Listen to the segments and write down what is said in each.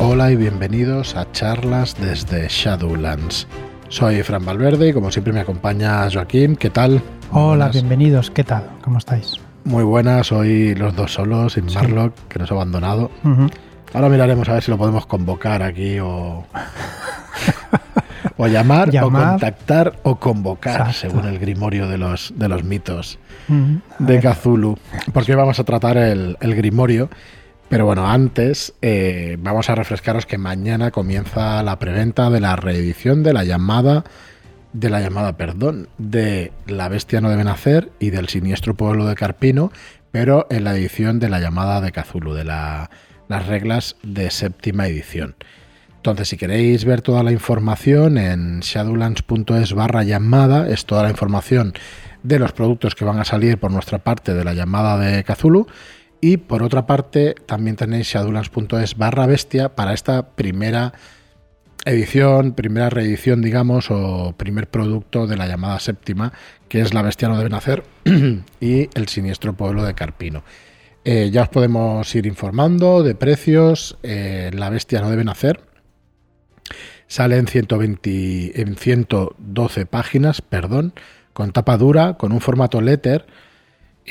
Hola y bienvenidos a charlas desde Shadowlands. Soy Fran Valverde y como siempre me acompaña Joaquín. ¿Qué tal? Hola, bienvenidos. ¿Qué tal? ¿Cómo estáis? Muy buenas, hoy los dos solos, sin Marlock, que nos ha abandonado. Ahora miraremos a ver si lo podemos convocar aquí o, o llamar, o contactar o convocar, según el grimorio de los, de los mitos de Cthulhu. Porque vamos a tratar el, el grimorio. Pero bueno, antes eh, vamos a refrescaros que mañana comienza la preventa de la reedición de la llamada, de la llamada, perdón, de La Bestia no debe nacer y del siniestro pueblo de Carpino, pero en la edición de la llamada de Cthulhu, de las reglas de séptima edición. Entonces, si queréis ver toda la información en shadowlands.es barra llamada, es toda la información de los productos que van a salir por nuestra parte de la llamada de Cthulhu y por otra parte, también tenéis shadowlands.es barra bestia para esta primera edición, primera reedición, digamos, o primer producto de la llamada séptima, que es La Bestia no debe nacer y El siniestro pueblo de Carpino. Eh, ya os podemos ir informando de precios. Eh, la Bestia no debe nacer. Sale en, 120, en 112 páginas, perdón, con tapa dura, con un formato letter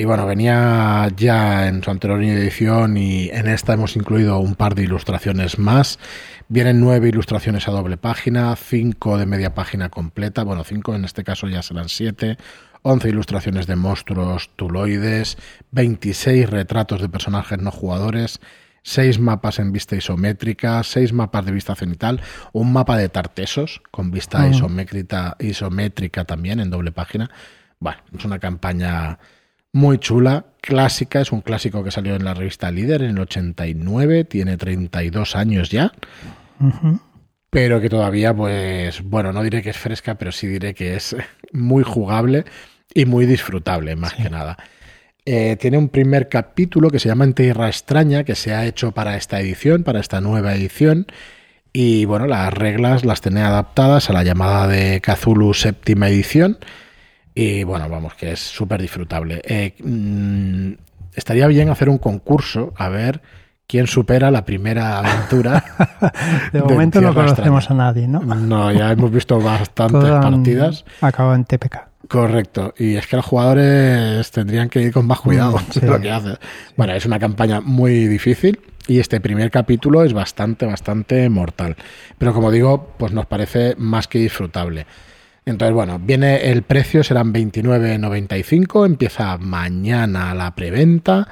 y bueno, venía ya en su anterior edición y en esta hemos incluido un par de ilustraciones más. Vienen nueve ilustraciones a doble página, cinco de media página completa, bueno, cinco en este caso ya serán siete, once ilustraciones de monstruos tuloides, 26 retratos de personajes no jugadores, seis mapas en vista isométrica, seis mapas de vista cenital, un mapa de tartesos con vista isométrica, isométrica también en doble página. Bueno, es una campaña muy chula, clásica, es un clásico que salió en la revista Líder en el 89, tiene 32 años ya, pero que todavía, pues, bueno, no diré que es fresca, pero sí diré que es muy jugable y muy disfrutable, más que nada. Eh, tiene un primer capítulo que se llama En Tierra Extraña, que se ha hecho para esta edición, para esta nueva edición. Y bueno, las reglas las tiene adaptadas a la llamada de Cthulhu séptima edición y bueno, vamos, que es súper disfrutable. Eh, mm, estaría bien hacer un concurso a ver quién supera la primera aventura. de momento no conocemos a nadie, ¿no? No, ya hemos visto bastantes partidas. Acaba en TPK. Correcto, y es que los jugadores tendrían que ir con más cuidado mm, lo que hacen. Bueno, es una campaña muy difícil y este primer capítulo es bastante, bastante mortal. Pero como digo, pues nos parece más que disfrutable. Entonces, bueno, viene el precio, serán 29.95, empieza mañana la preventa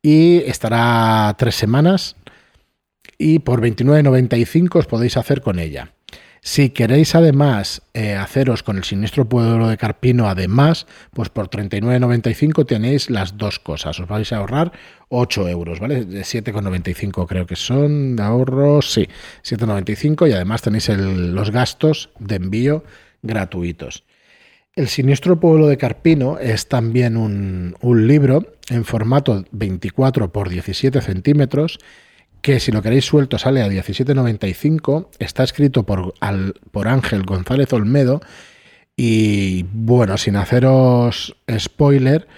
y estará tres semanas y por 29.95 os podéis hacer con ella. Si queréis además eh, haceros con el siniestro pueblo de Carpino, además, pues por 39,95 tenéis las dos cosas. Os vais a ahorrar 8 euros, ¿vale? De 7,95 creo que son de ahorro, sí, 7,95 y además tenéis los gastos de envío gratuitos. El siniestro pueblo de Carpino es también un, libro en formato 24 por 17 centímetros que si lo queréis suelto sale a 17,95. Está escrito por, por Ángel González Olmedo y bueno, sin haceros spoiler,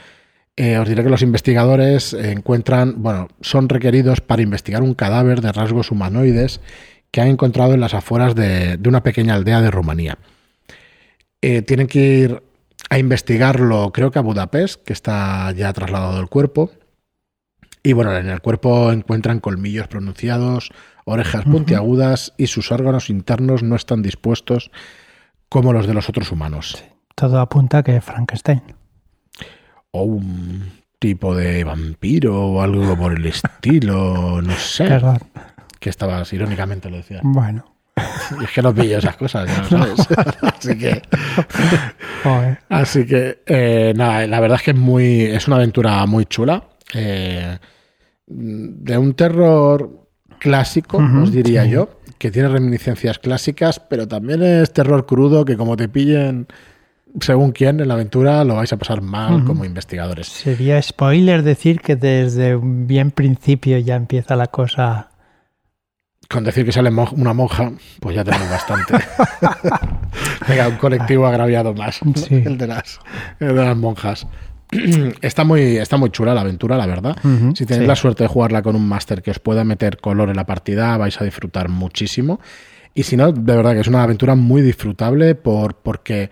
eh, os diré que los investigadores encuentran, bueno, son requeridos para investigar un cadáver de rasgos humanoides que han encontrado en las afueras de una pequeña aldea de Rumanía. Eh, tienen que ir a investigarlo, creo que a Budapest, que está ya trasladado el cuerpo. Y bueno, en el cuerpo encuentran colmillos pronunciados, orejas puntiagudas y sus órganos internos no están dispuestos como los de los otros humanos. todo apunta que Frankenstein. O un tipo de vampiro o algo por el estilo, no sé. Perdón. Que estabas, irónicamente lo decía. Bueno. es que no pillo esas cosas, ya sabes. así que. Así que, eh, nada, la verdad es que es muy. Es una aventura muy chula. Eh, de un terror clásico, os diría yo, que tiene reminiscencias clásicas, pero también es terror crudo que, como te pillen según quién en la aventura lo vais a pasar mal como investigadores. Sería spoiler decir que desde un bien principio ya empieza la cosa con decir que sale una monja, pues ya tenemos bastante. Venga, un colectivo agraviado más, el, de las, el de las monjas. está muy, está muy chula la aventura, la verdad. si tenéis la suerte de jugarla con un máster que os pueda meter color en la partida, vais a disfrutar muchísimo. Y si no, de verdad que es una aventura muy disfrutable por, porque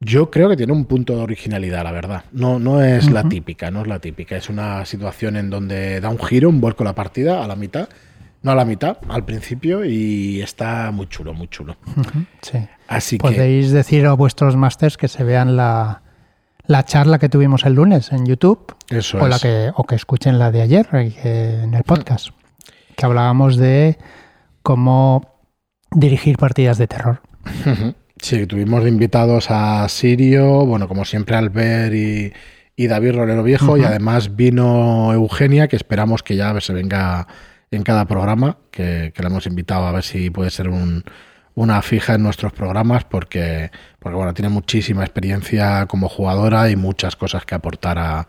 yo creo que tiene un punto de originalidad, la verdad. No, no es la típica, no es la típica. Es una situación en donde da un giro, un vuelco la partida a la mitad. No a la mitad, al principio, y está muy chulo, muy chulo. Sí. Así Podéis decir a vuestros másters que se vean la, la charla que tuvimos el lunes en YouTube. Eso o, la que, o que escuchen la de ayer eh, en el podcast. Que hablábamos de cómo dirigir partidas de terror. Sí, tuvimos de invitados a Sirio, bueno, como siempre Albert y, y David Rolero Viejo, y además vino Eugenia, que esperamos que ya se venga en cada programa, que, que la hemos invitado a ver si puede ser un, una fija en nuestros programas, porque, porque bueno, tiene muchísima experiencia como jugadora y muchas cosas que aportar a,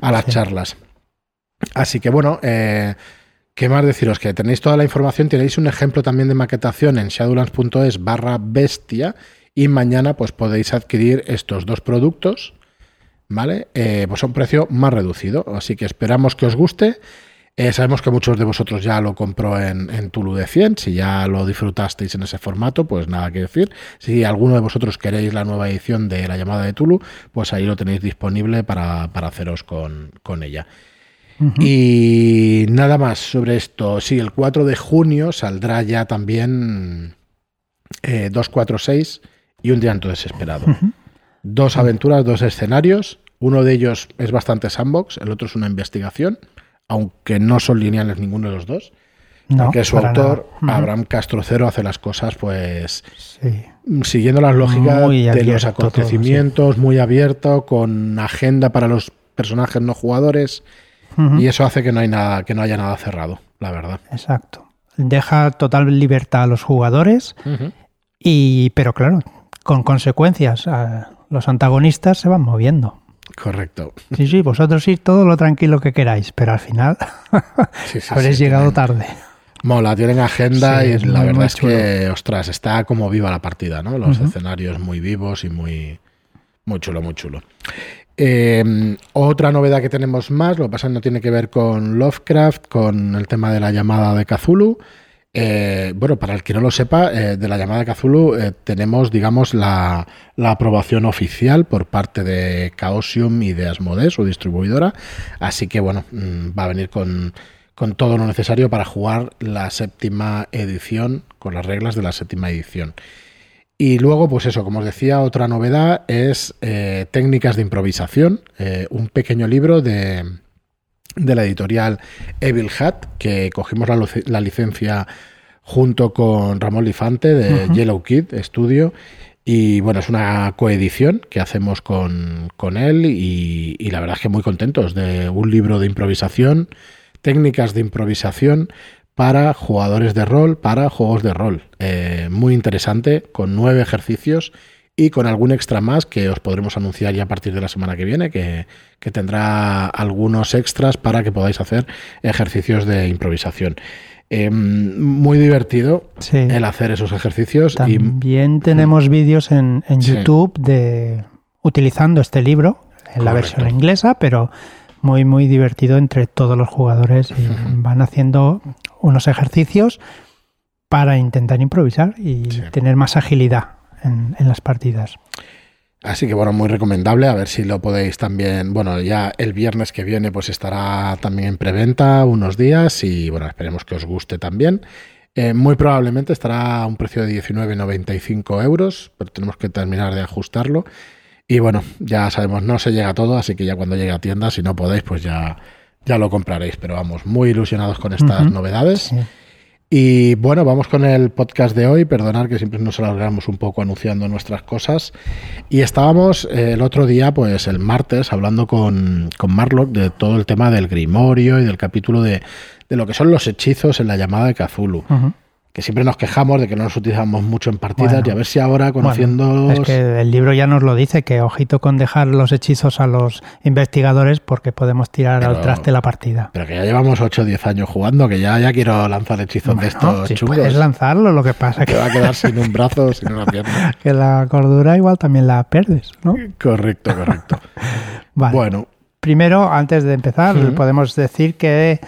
a las charlas. Así que bueno, eh, ¿Qué más deciros? Que tenéis toda la información, tenéis un ejemplo también de maquetación en shadowlands.es barra bestia y mañana pues podéis adquirir estos dos productos, ¿vale? Eh, pues a un precio más reducido, así que esperamos que os guste. Eh, sabemos que muchos de vosotros ya lo compró en, en, Tulu de 100, si ya lo disfrutasteis en ese formato, pues nada que decir. Si alguno de vosotros queréis la nueva edición de la llamada de Tulu, pues ahí lo tenéis disponible para, para haceros con, con ella. Y nada más sobre esto. Sí, el 4 de junio saldrá ya también 246 eh, y un llanto desesperado. Dos aventuras, dos escenarios. Uno de ellos es bastante sandbox, el otro es una investigación, aunque no son lineales ninguno de los dos. porque su autor, Abraham Castrocero, hace las cosas pues siguiendo las lógicas de los acontecimientos, muy abierto, con agenda para los personajes no jugadores y eso hace que no, hay nada, que no haya nada cerrado, la verdad. Exacto. Deja total libertad a los jugadores, y, pero claro, con consecuencias. Los antagonistas se van moviendo. Correcto. Sí, sí, vosotros sí, todo lo tranquilo que queráis, pero al final habréis llegado tarde. Mola, tienen agenda y la verdad es que, ostras, está como viva la partida, ¿no? Los escenarios muy vivos y muy, muy chulo, muy chulo. Eh, otra novedad que tenemos más, lo que pasa no tiene que ver con Lovecraft, con el tema de la llamada de Cthulhu. Eh, bueno, para el que no lo sepa, eh, de la llamada de Cthulhu tenemos, digamos, la, aprobación oficial por parte de Chaosium y de Asmodeus, su distribuidora. Así que, bueno, mm, va a venir con, con todo lo necesario para jugar la séptima edición, con las reglas de la séptima edición. Y luego, pues eso, como os decía, otra novedad es eh, Técnicas de improvisación, eh, un pequeño libro de, de, la editorial Evil Hat, que cogimos la, licencia junto con Ramón Lifante de Yellow Kid Studio. Y bueno, es una coedición que hacemos con, con él y, y, la verdad es que muy contentos de un libro de improvisación, técnicas de improvisación para jugadores de rol, para juegos de rol. Eh, muy interesante, con nueve ejercicios y con algún extra más que os podremos anunciar ya a partir de la semana que viene, que, tendrá algunos extras para que podáis hacer ejercicios de improvisación. Eh, muy divertido el hacer esos ejercicios. También tenemos vídeos en, YouTube de utilizando este libro en la versión inglesa, pero muy muy divertido entre todos los jugadores y van haciendo unos ejercicios para intentar improvisar y tener más agilidad en, las partidas. Así que bueno, muy recomendable, a ver si lo podéis también, bueno, ya el viernes que viene pues estará también en preventa unos días y bueno, esperemos que os guste también. Eh, muy probablemente estará a un precio de 19,95 euros, pero tenemos que terminar de ajustarlo. Y bueno, ya sabemos, no se llega a todo, así que ya cuando llegue a tienda, si no podéis, pues ya ya lo compraréis. Pero vamos, muy ilusionados con estas novedades. Y bueno, vamos con el podcast de hoy. Perdonar que siempre nos alargamos un poco anunciando nuestras cosas. Y estábamos eh, el otro día, pues el martes, hablando con, con Marlock de todo el tema del Grimorio y del capítulo de, de lo que son los hechizos en la llamada de Cthulhu que siempre nos quejamos de que no los utilizamos mucho en partidas y a ver si ahora conociendo es que el libro ya nos lo dice que ojito con dejar los hechizos a los investigadores porque podemos tirar al traste la partida. pero que ya llevamos 8 o 10 años jugando que ya, ya quiero lanzar hechizos de estos si puedes lanzarlo lo que pasa que, va a quedar sin un brazo sin una pierna. Que la cordura igual también la pierdes ¿no? correcto correcto. Bueno. Primero, antes de empezar, podemos decir que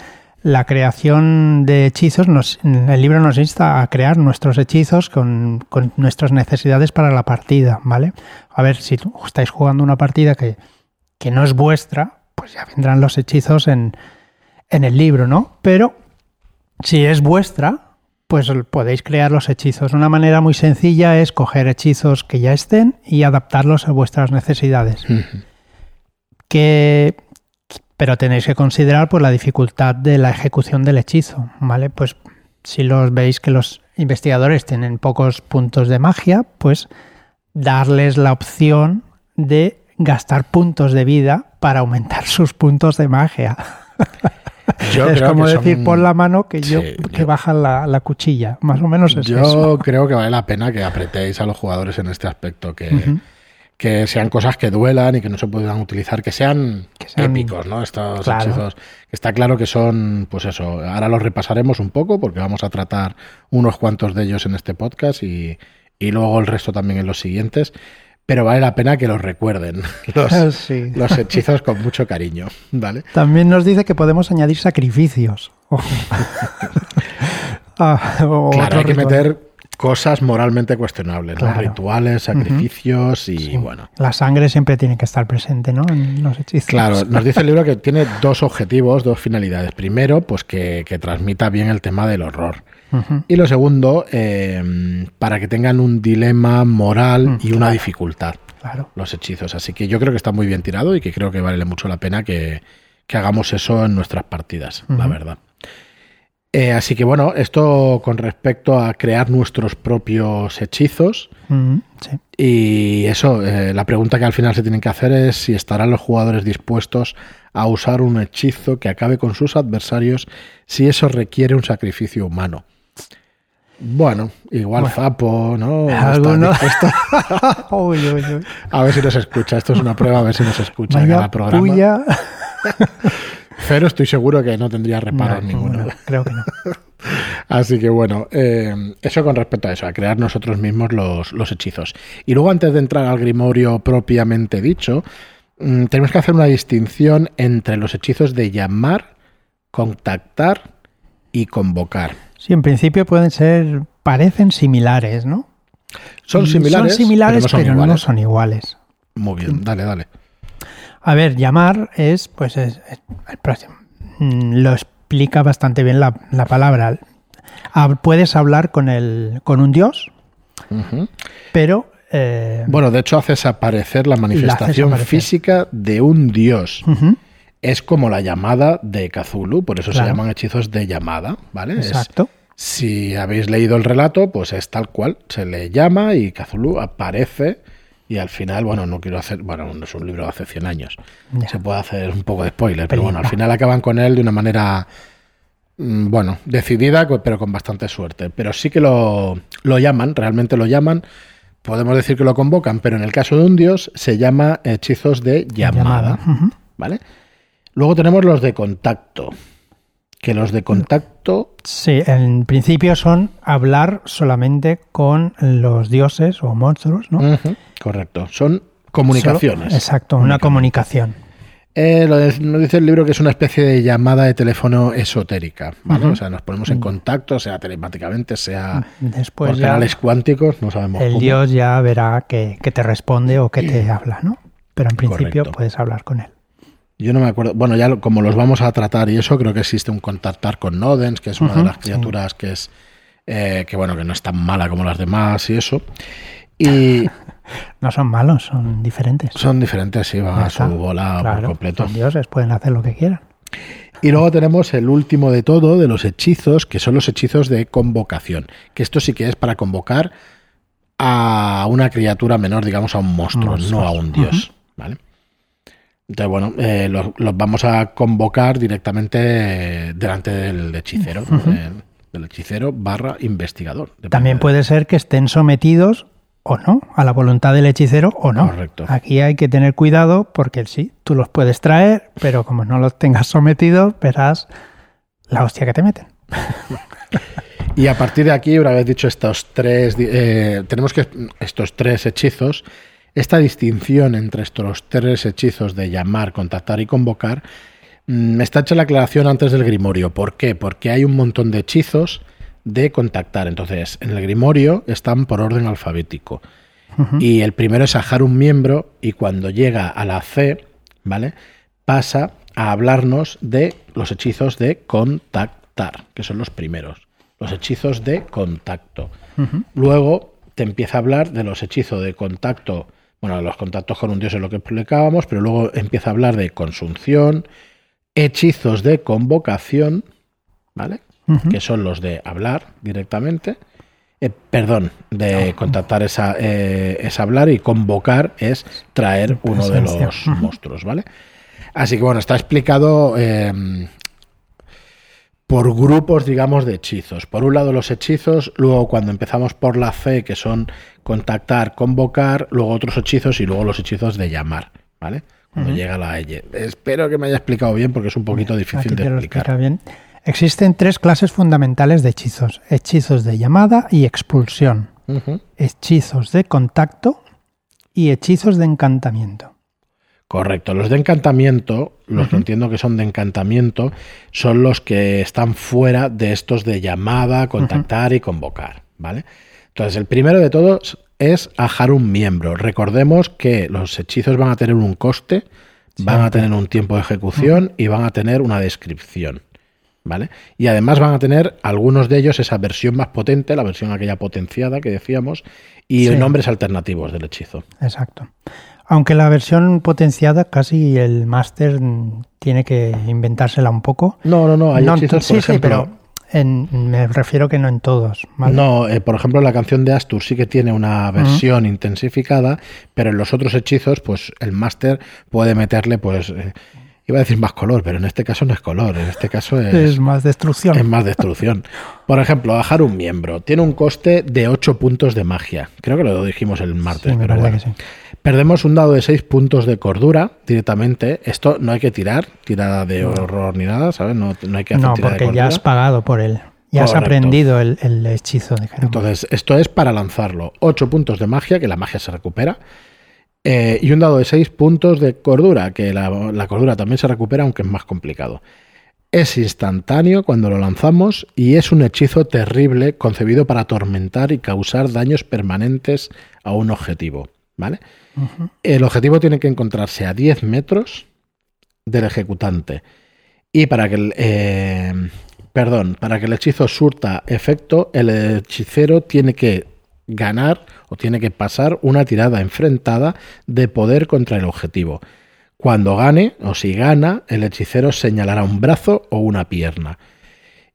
la creación de hechizos, nos, el libro nos insta a crear nuestros hechizos con, nuestras necesidades para la partida, ¿vale? A ver, si estáis jugando una partida que, que no es vuestra, pues ya vendrán los hechizos en, en el libro, ¿no? Pero si es vuestra, pues podéis crear los hechizos. Una manera muy sencilla es coger hechizos que ya estén y adaptarlos a vuestras necesidades. que, pero tenéis que considerar pues, la dificultad de la ejecución del hechizo, ¿vale? Pues si los veis que los investigadores tienen pocos puntos de magia, pues darles la opción de gastar puntos de vida para aumentar sus puntos de magia. es como decir por la mano que yo que baja la, cuchilla, más o menos es Yo creo que vale la pena que apretéis a los jugadores en este aspecto, que, que sean cosas que duelan y que no se puedan utilizar, que sean, épicos, ¿no? Estos hechizos. Está claro que son, pues eso, ahora los repasaremos un poco porque vamos a tratar unos cuantos de ellos en este podcast y, y luego el resto también en los siguientes pero vale la pena que los recuerden, los, hechizos con mucho cariño, ¿vale? También nos dice que podemos añadir sacrificios. Ah, claro, hay que meter cosas moralmente cuestionables, rituales, sacrificios y bueno. La sangre siempre tiene que estar presente, ¿no? En los hechizos. Claro, nos dice el libro que tiene dos objetivos, dos finalidades. Primero, pues que, que transmita bien el tema del horror. Y lo segundo, eh, para que tengan un dilema moral mm, y una dificultad. Claro. Los hechizos. Así que yo creo que está muy bien tirado y que creo que vale mucho la pena que, hagamos eso en nuestras partidas, la verdad. Eh, así que bueno, esto con respecto a crear nuestros propios hechizos. Y eso, eh, la pregunta que al final se tienen que hacer es si estarán los jugadores dispuestos a usar un hechizo que acabe con sus adversarios si eso requiere un sacrificio humano. Bueno, igual Zapo, ¿no? A ver si nos escucha. Esto es una prueba, a ver si nos escucha en cada programa. Pero estoy seguro que no tendría reparos ninguno. creo que no. Así que bueno, eh, eso con respecto a eso, a crear nosotros mismos los, los, hechizos. Y luego antes de entrar al grimorio propiamente dicho, mm, tenemos que hacer una distinción entre los hechizos de llamar, contactar y convocar. Sí, en principio pueden ser, parecen similares, ¿no? Son similares, son similares pero, no, son iguales. Muy bien, dale, dale. A ver, llamar es, pues, es, el próximo. Mm, lo explica bastante bien la, palabra. Puedes hablar con, el, con un dios, pero... Eh, bueno, de hecho haces aparecer la manifestación física de un dios es como la llamada de Cthulhu, por eso se llaman hechizos de llamada, ¿vale? Exacto. si habéis leído el relato, pues es tal cual, se le llama y Cthulhu aparece y al final, bueno, no quiero hacer, bueno, no es un libro de hace 100 años, se puede hacer un poco de spoiler, pero bueno, al final acaban con él de una manera, mm, bueno, decidida, pero con bastante suerte. Pero sí que lo, llaman, realmente lo llaman, podemos decir que lo convocan, pero en el caso de un dios se llama hechizos de llamada, ¿vale? Luego tenemos los de contacto. Que los de contacto. Sí, en principio son hablar solamente con los dioses o monstruos, ¿no? correcto. Son comunicaciones. exacto, una comunicación. Eh, nos dice el libro que es una especie de llamada de teléfono esotérica. ¿vale? O sea, nos ponemos en contacto, sea telemáticamente, sea Después por canales cuánticos, no sabemos El dios ya verá que, te responde o que te habla, ¿no? Pero en principio puedes hablar con él. Yo no me acuerdo. Bueno, ya como los vamos a tratar y eso, creo que existe un contactar con Nodens, que es una de las criaturas que es. Eh, que bueno, que no es tan mala como las demás y eso. Y. No son malos, son diferentes. Son diferentes, sí, van a su bola por completo. Son dioses, pueden hacer lo que quieran. Y luego tenemos el último de todo, de los hechizos, que son los hechizos de convocación. Que esto sí que es para convocar a una criatura menor, digamos, a un monstruo, no a un dios. ¿Vale? Entonces, bueno, eh, los, vamos a convocar directamente delante del hechicero, del, hechicero barra investigador. También puede ser que estén sometidos o no, a la voluntad del hechicero o no. Correcto. Aquí hay que tener cuidado porque sí, tú los puedes traer, pero como no los tengas sometidos, verás la hostia que te meten. y a partir de aquí, una vez dicho estos tres, eh, tenemos que estos tres hechizos esta distinción entre estos tres hechizos de llamar, contactar y convocar, me mm, está hecha la aclaración antes del grimorio. ¿Por qué? Porque hay un montón de hechizos de contactar. Entonces, en el grimorio están por orden alfabético. Y el primero es ajar un miembro y cuando llega a la C, ¿vale? Pasa a hablarnos de los hechizos de contactar, que son los primeros. Los hechizos de contacto. Luego te empieza a hablar de los hechizos de contacto, bueno, los contactos con un dios es lo que explicábamos, pero luego empieza a hablar de consunción, hechizos de convocación, ¿vale? Que son los de hablar directamente. Eh, perdón, de contactar esa, eh, es hablar y convocar es traer uno de los monstruos, ¿vale? Así que bueno, está explicado em, por grupos, digamos, de hechizos. Por un lado los hechizos, luego cuando empezamos por la C, que son contactar, convocar, luego otros hechizos y luego los hechizos de llamar, ¿vale? Cuando llega la E. Espero que me haya explicado bien porque es un poquito difícil de explicar. Bien. Existen tres clases fundamentales de hechizos. Hechizos de llamada y expulsión. Hechizos de contacto y hechizos de encantamiento. Correcto. Los de encantamiento, los que entiendo que son de encantamiento, son los que están fuera de estos de llamada, contactar y convocar. ¿Vale? Entonces, el primero de todos es ajar un miembro. Recordemos que los hechizos van a tener un coste, van a tener un tiempo de ejecución y van a tener una descripción. ¿Vale? Y además van a tener algunos de ellos esa versión más potente, la versión aquella potenciada que decíamos, y nombres alternativos del hechizo. Exacto. Aunque la versión potenciada casi el máster tiene que inventársela un poco. No, no, no, hay hechizos, por ejemplo, pero me refiero que no en todos. No, eh, por ejemplo, la canción de Astur sí que tiene una versión intensificada, pero en los otros hechizos, pues el máster puede meterle, pues... Eh, Iba a decir más color, pero en este caso no es color, en este caso es, es más destrucción. Es más destrucción. Por ejemplo, bajar un miembro tiene un coste de 8 puntos de magia. Creo que lo dijimos el martes, pero bueno. Perdemos un dado de 6 puntos de cordura directamente. Esto no hay que tirar, tirada de horror ni nada, ¿sabes? No, hay que hacer No, porque ya has pagado por él. Ya has aprendido el, hechizo de Entonces, esto es para lanzarlo. 8 puntos de magia, que la magia se recupera. Eh, y un dado de 6 puntos de cordura, que la, cordura también se recupera, aunque es más complicado. Es instantáneo cuando lo lanzamos y es un hechizo terrible concebido para atormentar y causar daños permanentes a un objetivo. ¿Vale? El objetivo tiene que encontrarse a 10 metros del ejecutante. Y para que el, eh, perdón, para que el hechizo surta efecto, el hechicero tiene que ganar o tiene que pasar una tirada enfrentada de poder contra el objetivo. Cuando gane o si gana, el hechicero señalará un brazo o una pierna.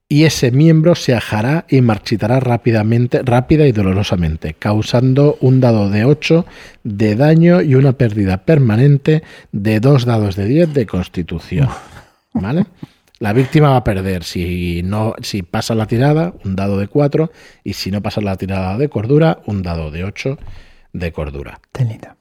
Y ese miembro se ajará y marchitará rápidamente, rápida y dolorosamente, causando un dado de 8 de daño y una pérdida permanente de dos dados de 10 de constitución. ¿Vale? La víctima va a perder si no si pasa la tirada, un dado de 4, y si no pasa la tirada de cordura, un dado de 8 de cordura. Telita.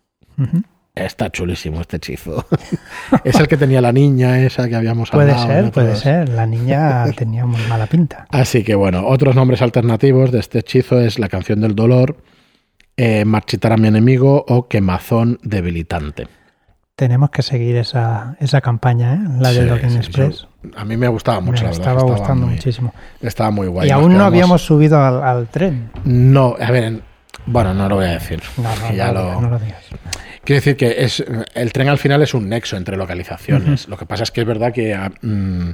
Está chulísimo este hechizo. es el que tenía la niña esa que habíamos puede hablado. Puede ser, puede ser. La niña tenía muy mala pinta. Así que bueno, otros nombres alternativos de este hechizo es la canción del dolor, eh, marchitar a mi enemigo o quemazón debilitante tenemos que seguir esa, esa campaña, ¿eh? la de Login Express. A mí me gustaba mucho, me la verdad. Estaba gustando muchísimo. Estaba muy guay. Y aún no habíamos subido al, tren. No, a ver, bueno, no lo voy a decir. No, no, ya lo, no lo digas. Quiero decir que es, el tren al final es un nexo entre localizaciones. Lo que pasa es que es verdad que ah, mm,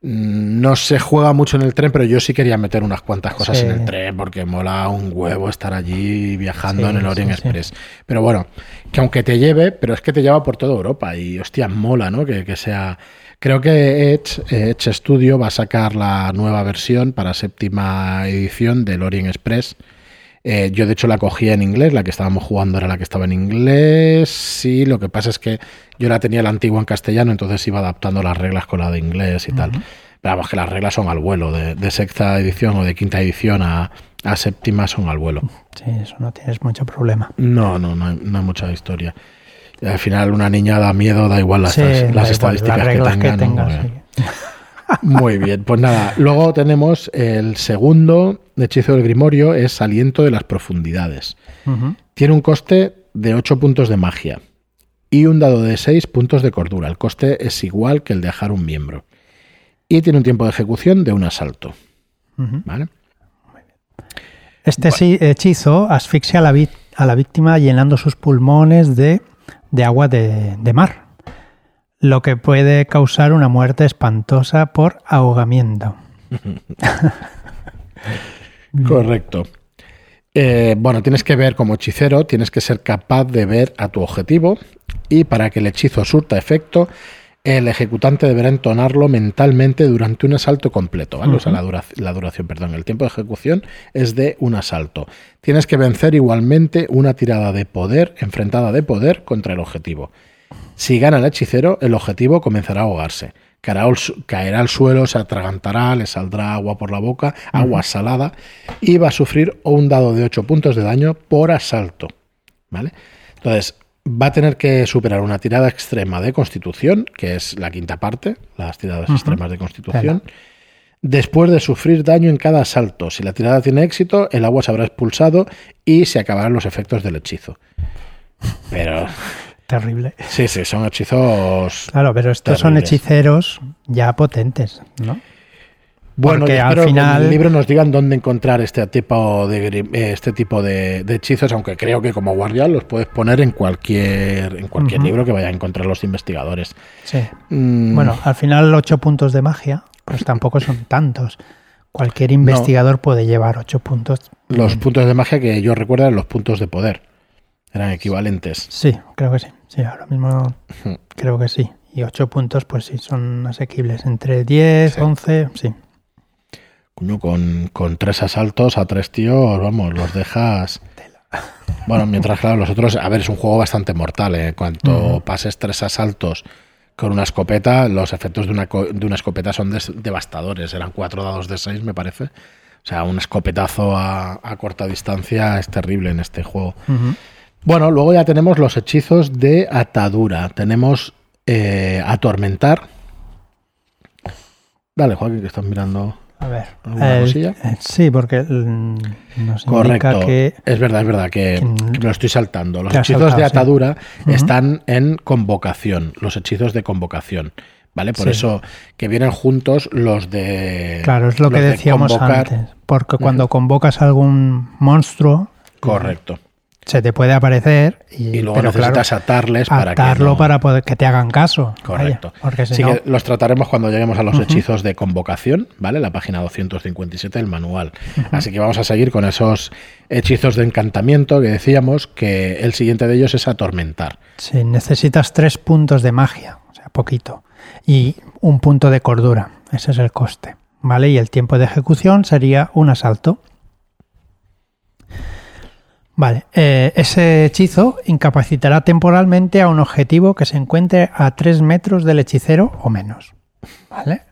no se juega mucho en el tren, pero yo sí quería meter unas cuantas cosas en el tren porque mola un huevo estar allí viajando en el Orient Express. Pero bueno, que aunque te lleve, pero es que te lleva por toda Europa y hostia, mola, ¿no? Que, sea. Creo que Edge, Edge Studio va a sacar la nueva versión para séptima edición del Orient Express. Eh, yo de hecho la cogía en inglés, la que estábamos jugando era la que estaba en inglés. Sí, lo que pasa es que yo la tenía la antigua en castellano, entonces iba adaptando las reglas con la de inglés y tal. Pero vamos, que las reglas son al vuelo, de, sexta edición o de quinta edición a, séptima son al vuelo. Sí, eso no tienes mucho problema. No, no, no hay, mucha historia. Al final una niña da miedo, da igual las, estadísticas que tenga. Muy bien, pues nada, luego tenemos el segundo hechizo del Grimorio, es Aliento de las Profundidades. Tiene un coste de 8 puntos de magia y un dado de 6 puntos de cordura. El coste es igual que el de dejar un miembro. Y tiene un tiempo de ejecución de un asalto. ¿Vale? Este hechizo asfixia a la, a la, víctima llenando sus pulmones de, agua de, de mar, lo que puede causar una muerte espantosa por ahogamiento. Correcto. Eh, bueno, tienes que ver como hechicero, tienes que ser capaz de ver a tu objetivo y para que el hechizo surta efecto, el ejecutante deberá entonarlo mentalmente durante un asalto completo, ¿vale? O sea, la, la, duración, perdón, el tiempo de ejecución es de un asalto. Tienes que vencer igualmente una tirada de poder, enfrentada de poder contra el objetivo. Si gana el hechicero, el objetivo comenzará a ahogarse caerá al suelo, se atragantará, le saldrá agua por la boca, agua salada, y va a sufrir un dado de 8 puntos de daño por asalto. ¿Vale? Entonces, va a tener que superar una tirada extrema de constitución, que es la quinta parte, las tiradas extremas de constitución, después de sufrir daño en cada asalto. Si la tirada tiene éxito, el agua se habrá expulsado y se acabarán los efectos del hechizo. Pero terrible. Sí, sí, son hechizos. Claro, pero estos son hechiceros ya potentes, ¿no? Bueno, que al final... en el libro nos digan dónde encontrar este tipo de este tipo de, hechizos, aunque creo que como guardián los puedes poner en cualquier en cualquier libro que vayan a encontrar los investigadores. Sí. Mm. Bueno, al final ocho puntos de magia, pues tampoco son tantos. Cualquier investigador puede llevar ocho puntos. Los puntos de magia que yo recuerdo eran los puntos de poder. Eran equivalentes. Sí, creo que sí. Sí, ahora mismo creo que sí. Y 8 puntos, pues sí, son asequibles. Entre 10, 11, sí. Con, con tres asaltos a tres tíos, vamos, los dejas. Bueno, mientras, claro, los otros. A ver, es un juego bastante mortal. ¿eh? Cuanto pases tres asaltos con una escopeta, los efectos de una, de una escopeta son devastadores. Eran cuatro dados de seis, me parece. O sea, un escopetazo a, corta distancia es terrible en este juego. Bueno, luego ya tenemos los hechizos de atadura. Tenemos eh, atormentar. Dale, Joaquín, que estás mirando. A ver, eh, sí, porque nos Correcto. que es verdad, es verdad que, lo estoy saltando. Los hechizos de atadura están en convocación, los hechizos de convocación. ¿Vale? Por eso que vienen juntos los de. Claro, es lo que decíamos antes. Porque cuando convocas algún monstruo. Correcto se te puede aparecer y, luego necesitas atarles para atarlo que para poder que te hagan caso. Correcto. porque si que los trataremos cuando lleguemos a los hechizos de convocación, ¿vale? La página 257 del manual. Así que vamos a seguir con esos hechizos de encantamiento que decíamos que el siguiente de ellos es atormentar. Sí, necesitas tres puntos de magia, o sea, poquito, y un punto de cordura. Ese es el coste, ¿vale? Y el tiempo de ejecución sería un asalto. Vale, eh, ese hechizo incapacitará temporalmente a un objetivo que se encuentre a 3 metros del hechicero o menos. ¿Vale?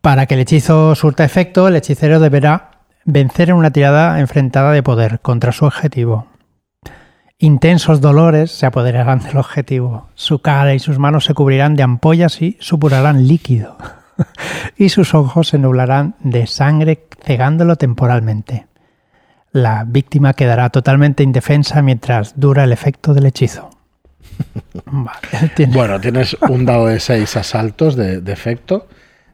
Para que el hechizo surta efecto, el hechicero deberá vencer en una tirada enfrentada de poder contra su objetivo. Intensos dolores se apoderarán del objetivo. Su cara y sus manos se cubrirán de ampollas y supurarán líquido. y sus ojos se nublarán de sangre cegándolo temporalmente la víctima quedará totalmente indefensa mientras dura el efecto del hechizo. Bueno, tienes un dado de seis asaltos de, efecto,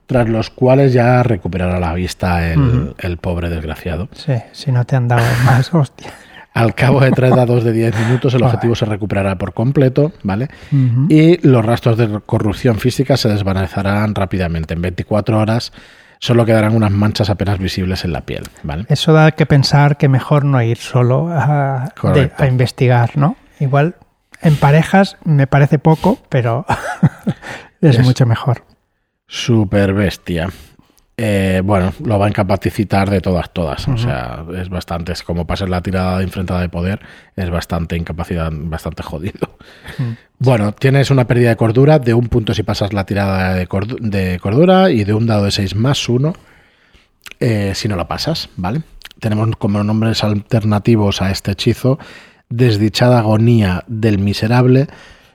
tras los cuales ya recuperará la vista el, pobre desgraciado. Sí, si no te han dado más, hostia. Al cabo de tres dados de diez minutos, el objetivo se recuperará por completo, ¿vale? Y los rastros de corrupción física se desvanecerán rápidamente. En 24 horas solo quedarán unas manchas apenas visibles en la piel. ¿vale? Eso da que pensar que mejor no ir solo a, investigar, ¿no? Igual en parejas me parece poco, pero es, mucho mejor. Super bestia. Eh, bueno, lo va a incapacitar de todas, todas. O sea, es bastante, es como pasar la tirada de enfrentada de poder, es bastante incapacidad, bastante jodido. Bueno, tienes una pérdida de cordura de un punto si pasas la tirada de, cordura y de un dado de 6 más 1 eh, si no lo pasas, ¿vale? Tenemos como nombres alternativos a este hechizo desdichada agonía del miserable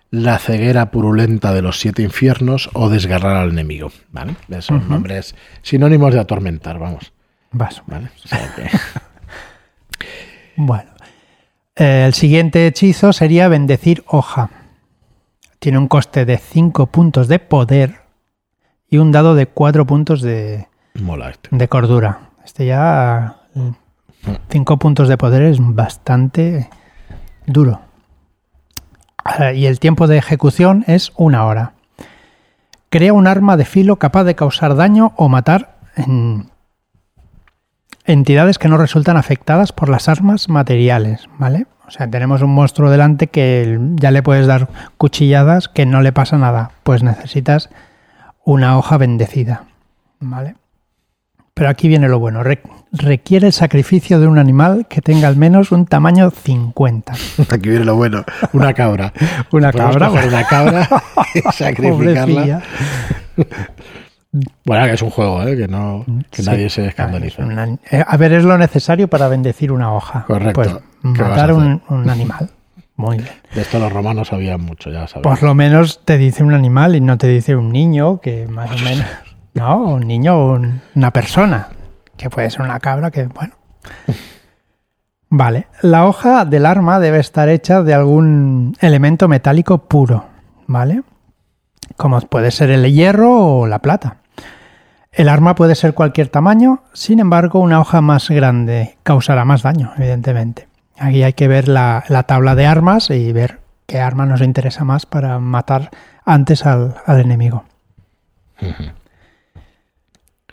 la ceguera purulenta de los siete infiernos o desgarrar al enemigo. ¿vale? Son nombres sinónimos de atormentar, vamos. Vas. ¿Vale? bueno. El siguiente hechizo sería bendecir hoja. Tiene un coste de 5 puntos de poder y un dado de 4 puntos de, este. de cordura. Este ya 5 puntos de poder es bastante duro. Y el tiempo de ejecución es una hora. Crea un arma de filo capaz de causar daño o matar en entidades que no resultan afectadas por las armas materiales, ¿vale? O sea, tenemos un monstruo delante que ya le puedes dar cuchilladas que no le pasa nada, pues necesitas una hoja bendecida, ¿vale? Pero aquí viene lo bueno, requiere el sacrificio de un animal que tenga al menos un tamaño 50. Aquí viene lo bueno, una cabra. una cabra. Una cabra y sacrificarla. Bueno, que es un juego, ¿eh? que, no, que nadie se escandaliza. Eh, a ver, es lo necesario para bendecir una hoja. Correcto. Pues, matar un, un, animal. Muy bien. De esto los romanos sabían mucho, ya sabes. Por lo menos te dice un animal y no te dice un niño, que más o menos. No, un niño o una persona, que puede ser una cabra, que bueno. Vale, la hoja del arma debe estar hecha de algún elemento metálico puro, ¿vale? como puede ser el hierro o la plata. El arma puede ser cualquier tamaño, sin embargo una hoja más grande causará más daño, evidentemente. Aquí hay que ver la, tabla de armas y ver qué arma nos interesa más para matar antes al, enemigo.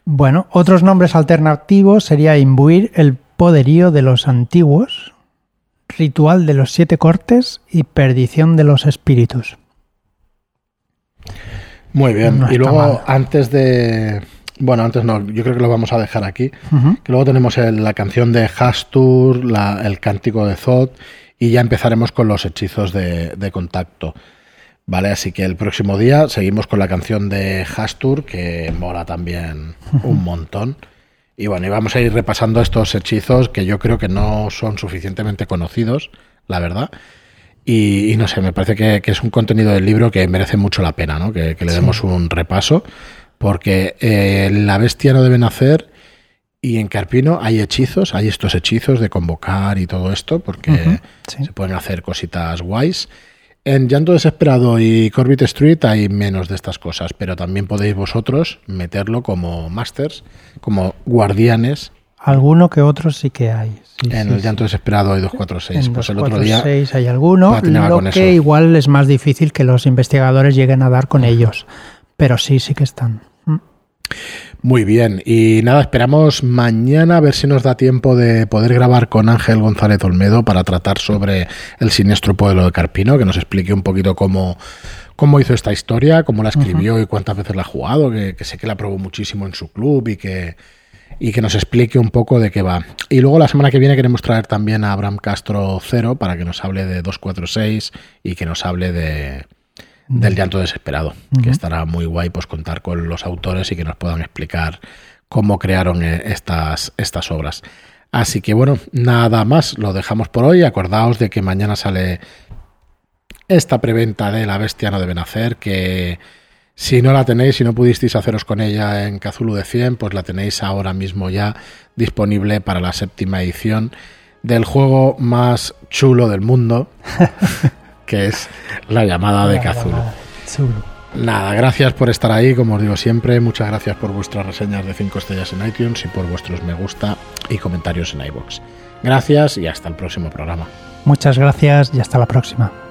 Bueno, otros nombres alternativos sería imbuir el poderío de los antiguos, ritual de los siete cortes y perdición de los espíritus. Muy bien. y luego, antes de. Bueno, antes no, yo creo que lo vamos a dejar aquí. Que luego tenemos la canción de Hastur, el cántico de Zod, y ya empezaremos con los hechizos de, contacto. ¿Vale? Así que el próximo día seguimos con la canción de Hastur, que mola también un montón. Y bueno, y vamos a ir repasando estos hechizos que yo creo que no son suficientemente conocidos, la verdad. Y, no sé, me parece que, es un contenido del libro que merece mucho la pena, ¿no? Que, le demos un repaso, porque eh, la bestia no debe nacer y en Carpino hay hechizos, hay estos hechizos de convocar y todo esto, porque se pueden hacer cositas guays. En Llanto Desesperado y Corbett Street hay menos de estas cosas, pero también podéis vosotros meterlo como masters, como guardianes Alguno que otro sí que hay. en el llanto desesperado hay 246. pues el otro día. hay alguno. Lo que igual es más difícil que los investigadores lleguen a dar con ellos. Pero sí, sí que están. Mm. Muy bien. Y nada, esperamos mañana a ver si nos da tiempo de poder grabar con Ángel González Olmedo para tratar sobre el siniestro pueblo de Carpino, que nos explique un poquito cómo, cómo hizo esta historia, cómo la escribió y cuántas veces la ha jugado, que, que sé que la probó muchísimo en su club y que y que nos explique un poco de qué va. Y luego la semana que viene queremos traer también a Abraham Castro Cero para que nos hable de 246 y que nos hable de del llanto desesperado, que estará muy guay pues contar con los autores y que nos puedan explicar cómo crearon eh, estas, estas obras. Así que bueno, nada más, lo dejamos por hoy. Acordaos de que mañana sale esta preventa de La Bestia no debe nacer, que si no la tenéis, si no pudisteis haceros con ella en Cthulhu de 100, pues la tenéis ahora mismo ya disponible para la séptima edición del juego más chulo del mundo, que es la llamada de Cthulhu. Nada, gracias por estar ahí, como os digo siempre, muchas gracias por vuestras reseñas de 5 estrellas en iTunes y por vuestros me gusta y comentarios en iBox. Gracias y hasta el próximo programa. Muchas gracias y hasta la próxima.